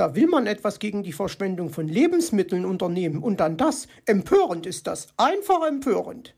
Da will man etwas gegen die Verschwendung von Lebensmitteln unternehmen und dann das. Empörend ist das, einfach empörend.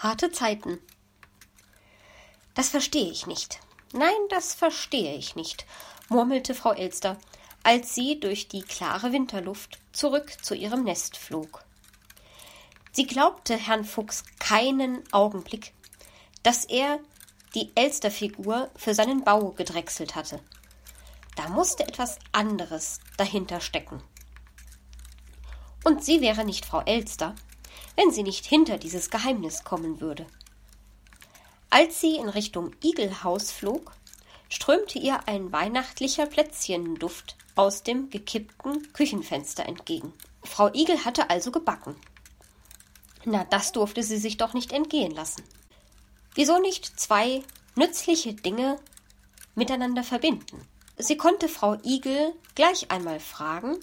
Harte Zeiten. Das verstehe ich nicht. Nein, das verstehe ich nicht, murmelte Frau Elster, als sie durch die klare Winterluft zurück zu ihrem Nest flog. Sie glaubte Herrn Fuchs keinen Augenblick, dass er die Elsterfigur für seinen Bau gedrechselt hatte. Da musste etwas anderes dahinter stecken. Und sie wäre nicht Frau Elster, wenn sie nicht hinter dieses Geheimnis kommen würde. Als sie in Richtung Igelhaus flog, strömte ihr ein weihnachtlicher Plätzchenduft aus dem gekippten Küchenfenster entgegen. Frau Igel hatte also gebacken. Na, das durfte sie sich doch nicht entgehen lassen. Wieso nicht zwei nützliche Dinge miteinander verbinden? Sie konnte Frau Igel gleich einmal fragen,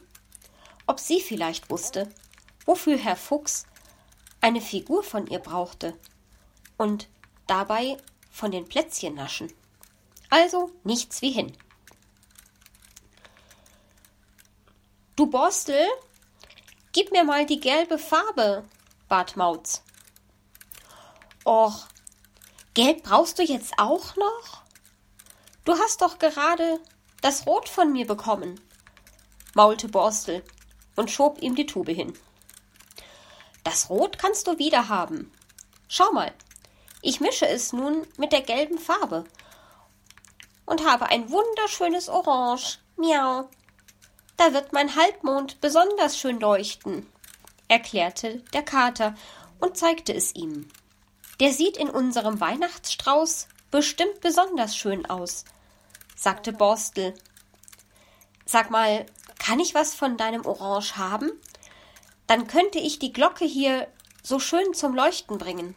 ob sie vielleicht wusste, wofür Herr Fuchs eine Figur von ihr brauchte und dabei von den Plätzchen naschen. Also nichts wie hin. Du Borstel, gib mir mal die gelbe Farbe, bat Mauz. Och, gelb brauchst du jetzt auch noch? Du hast doch gerade das Rot von mir bekommen, maulte Borstel und schob ihm die Tube hin. Das Rot kannst du wieder haben. Schau mal, ich mische es nun mit der gelben Farbe und habe ein wunderschönes Orange. Miau. Da wird mein Halbmond besonders schön leuchten, erklärte der Kater und zeigte es ihm. Der sieht in unserem Weihnachtsstrauß bestimmt besonders schön aus, sagte Borstel. Sag mal, kann ich was von deinem Orange haben? Dann könnte ich die Glocke hier so schön zum Leuchten bringen.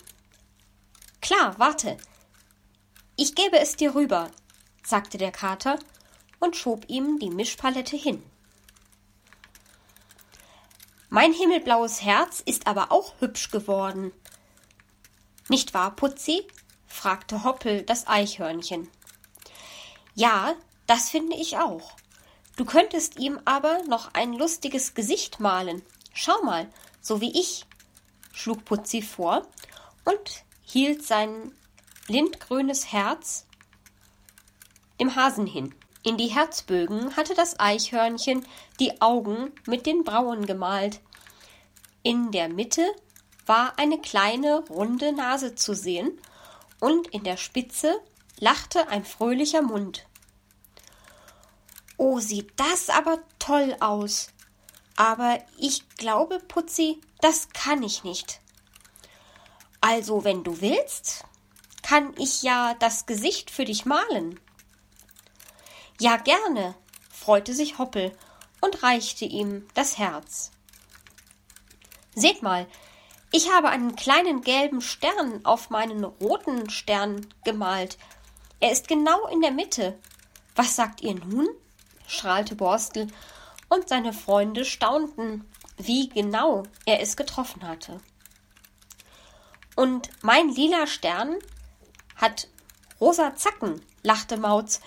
Klar, warte. Ich gebe es dir rüber, sagte der Kater und schob ihm die Mischpalette hin. Mein himmelblaues Herz ist aber auch hübsch geworden. Nicht wahr, Putzi? fragte Hoppel das Eichhörnchen. Ja, das finde ich auch. Du könntest ihm aber noch ein lustiges Gesicht malen, Schau mal, so wie ich, schlug Putzi vor und hielt sein lindgrünes Herz dem Hasen hin. In die Herzbögen hatte das Eichhörnchen die Augen mit den Brauen gemalt. In der Mitte war eine kleine runde Nase zu sehen und in der Spitze lachte ein fröhlicher Mund. Oh, sieht das aber toll aus, aber ich glaube, Putzi, das kann ich nicht. Also, wenn du willst, kann ich ja das Gesicht für dich malen. Ja, gerne, freute sich Hoppel und reichte ihm das Herz. Seht mal, ich habe einen kleinen gelben Stern auf meinen roten Stern gemalt. Er ist genau in der Mitte. Was sagt ihr nun? strahlte Borstel und seine Freunde staunten, wie genau er es getroffen hatte. Und mein lila Stern hat rosa Zacken, lachte Mauz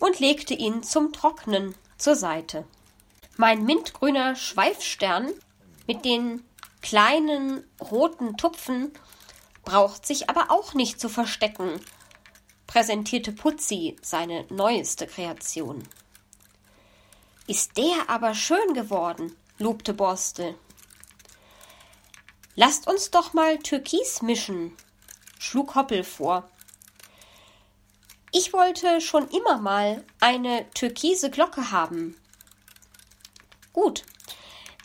und legte ihn zum Trocknen zur Seite. Mein mintgrüner Schweifstern mit den kleinen roten Tupfen braucht sich aber auch nicht zu verstecken, präsentierte Putzi seine neueste Kreation. Ist der aber schön geworden, lobte Borstel. Lasst uns doch mal Türkis mischen, schlug Hoppel vor. Ich wollte schon immer mal eine türkise Glocke haben. Gut,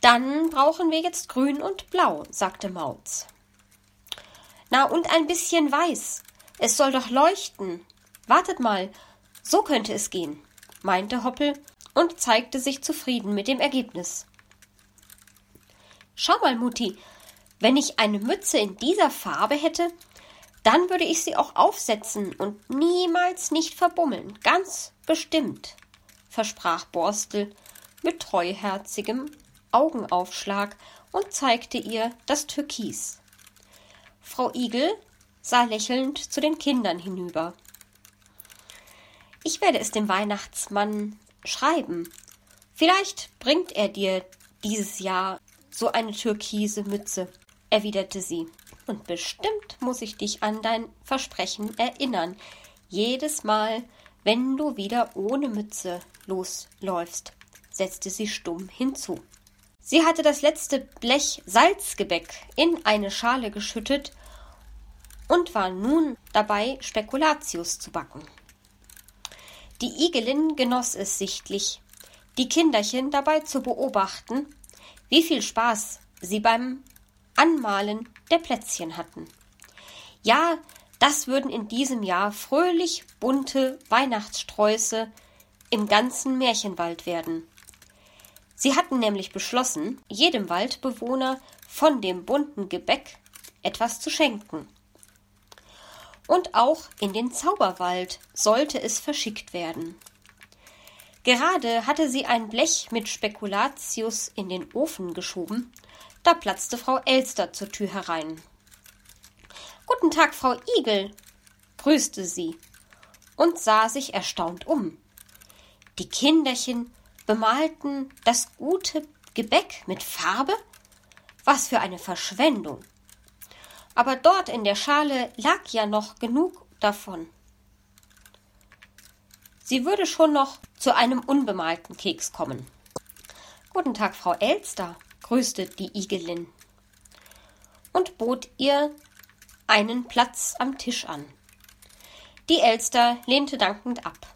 dann brauchen wir jetzt grün und blau, sagte Mauz. Na, und ein bisschen weiß. Es soll doch leuchten. Wartet mal, so könnte es gehen, meinte Hoppel und zeigte sich zufrieden mit dem Ergebnis. Schau mal, Mutti, wenn ich eine Mütze in dieser Farbe hätte, dann würde ich sie auch aufsetzen und niemals nicht verbummeln, ganz bestimmt, versprach Borstel mit treuherzigem Augenaufschlag und zeigte ihr das Türkis. Frau Igel sah lächelnd zu den Kindern hinüber. Ich werde es dem Weihnachtsmann schreiben. Vielleicht bringt er dir dieses Jahr so eine türkise Mütze, erwiderte sie. Und bestimmt muss ich dich an dein Versprechen erinnern. Jedes Mal, wenn du wieder ohne Mütze losläufst, setzte sie stumm hinzu. Sie hatte das letzte Blech Salzgebäck in eine Schale geschüttet und war nun dabei, Spekulatius zu backen. Die Igelin genoss es sichtlich, die Kinderchen dabei zu beobachten, wie viel Spaß sie beim Anmalen der Plätzchen hatten. Ja, das würden in diesem Jahr fröhlich bunte Weihnachtssträuße im ganzen Märchenwald werden. Sie hatten nämlich beschlossen, jedem Waldbewohner von dem bunten Gebäck etwas zu schenken. Und auch in den Zauberwald sollte es verschickt werden. Gerade hatte sie ein Blech mit Spekulatius in den Ofen geschoben, da platzte Frau Elster zur Tür herein. Guten Tag, Frau Igel, grüßte sie und sah sich erstaunt um. Die Kinderchen bemalten das gute Gebäck mit Farbe? Was für eine Verschwendung. Aber dort in der Schale lag ja noch genug davon. Sie würde schon noch zu einem unbemalten Keks kommen. Guten Tag, Frau Elster, grüßte die Igelin und bot ihr einen Platz am Tisch an. Die Elster lehnte dankend ab.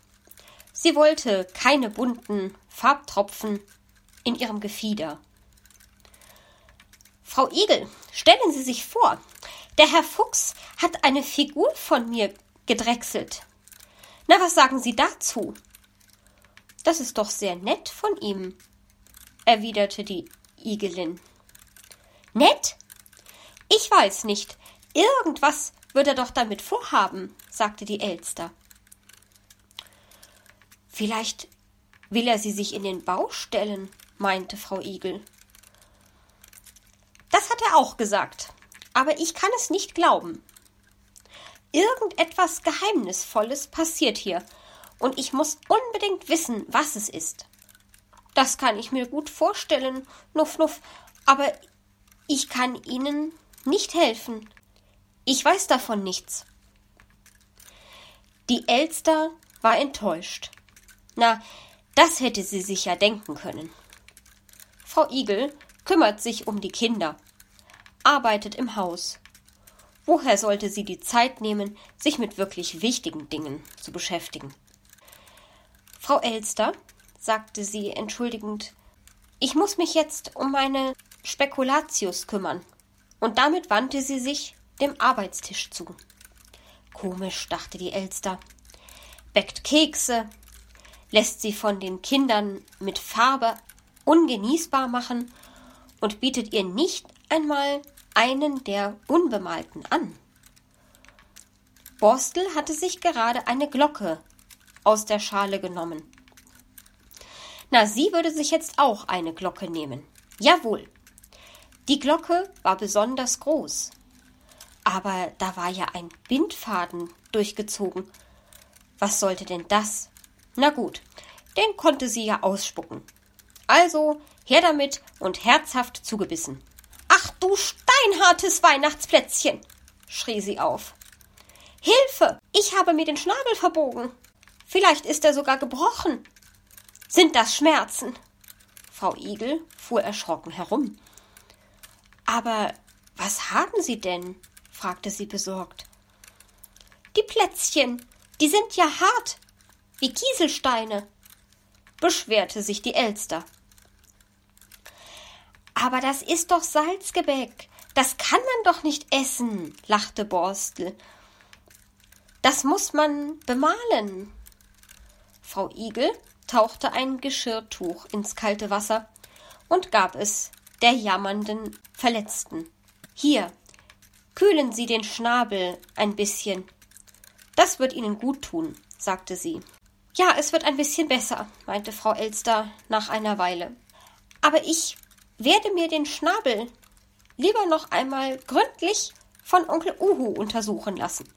Sie wollte keine bunten Farbtropfen in ihrem Gefieder. Frau Igel, stellen Sie sich vor, der Herr Fuchs hat eine Figur von mir gedrechselt. Na, was sagen Sie dazu? Das ist doch sehr nett von ihm, erwiderte die Igelin. Nett? Ich weiß nicht. Irgendwas wird er doch damit vorhaben, sagte die Elster. Vielleicht will er sie sich in den Bau stellen, meinte Frau Igel. Das hat er auch gesagt, aber ich kann es nicht glauben. Irgendetwas Geheimnisvolles passiert hier, und ich muss unbedingt wissen, was es ist. Das kann ich mir gut vorstellen, Nuff Nuff, aber ich kann Ihnen nicht helfen. Ich weiß davon nichts. Die Elster war enttäuscht. Na, das hätte sie sich ja denken können. Frau Igel kümmert sich um die Kinder, arbeitet im Haus. Woher sollte sie die Zeit nehmen, sich mit wirklich wichtigen Dingen zu beschäftigen? Frau Elster, sagte sie entschuldigend, ich muss mich jetzt um meine Spekulatius kümmern. Und damit wandte sie sich dem Arbeitstisch zu. Komisch, dachte die Elster. Bäckt Kekse, lässt sie von den Kindern mit Farbe ungenießbar machen und bietet ihr nicht einmal einen der unbemalten an. Borstel hatte sich gerade eine Glocke aus der Schale genommen. Na, sie würde sich jetzt auch eine Glocke nehmen. Jawohl. Die Glocke war besonders groß. Aber da war ja ein Bindfaden durchgezogen. Was sollte denn das? Na gut, den konnte sie ja ausspucken. Also her damit und herzhaft zugebissen. Ach du steinhartes Weihnachtsplätzchen, schrie sie auf. Hilfe! Ich habe mir den Schnabel verbogen. Vielleicht ist er sogar gebrochen. Sind das Schmerzen? Frau Igel fuhr erschrocken herum. Aber was haben Sie denn? fragte sie besorgt. Die Plätzchen, die sind ja hart, wie Kieselsteine, beschwerte sich die Elster. Aber das ist doch Salzgebäck. Das kann man doch nicht essen, lachte Borstel. Das muss man bemalen. Frau Igel tauchte ein Geschirrtuch ins kalte Wasser und gab es der jammernden Verletzten. Hier, kühlen Sie den Schnabel ein bisschen. Das wird Ihnen gut tun, sagte sie. Ja, es wird ein bisschen besser, meinte Frau Elster nach einer Weile. Aber ich werde mir den Schnabel lieber noch einmal gründlich von Onkel Uhu untersuchen lassen.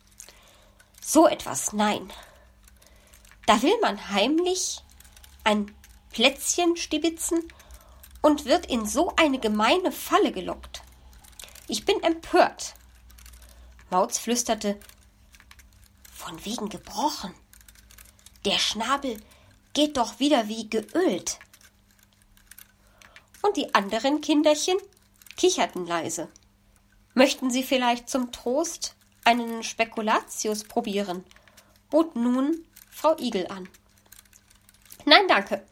So etwas, nein. Da will man heimlich ein Plätzchen stibitzen und wird in so eine gemeine Falle gelockt. Ich bin empört. Mauz flüsterte Von wegen gebrochen. Der Schnabel geht doch wieder wie geölt. Und die anderen Kinderchen kicherten leise. Möchten Sie vielleicht zum Trost einen Spekulatius probieren? bot nun Frau Igel an. Nein, danke.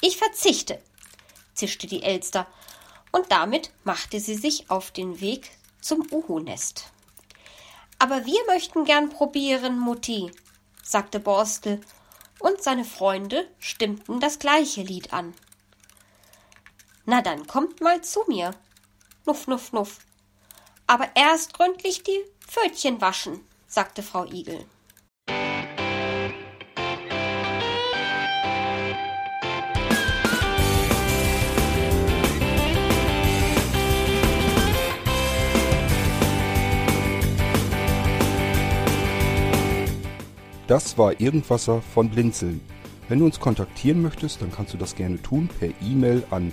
Ich verzichte, zischte die Elster, und damit machte sie sich auf den Weg zum Uhu-Nest. Aber wir möchten gern probieren, Mutti, sagte Borstel, und seine Freunde stimmten das gleiche Lied an. Na dann kommt mal zu mir. Nuff, nuff, nuff. Aber erst gründlich die Pfötchen waschen, sagte Frau Igel. Das war Irgendwasser von Blinzeln. Wenn du uns kontaktieren möchtest, dann kannst du das gerne tun per E-Mail an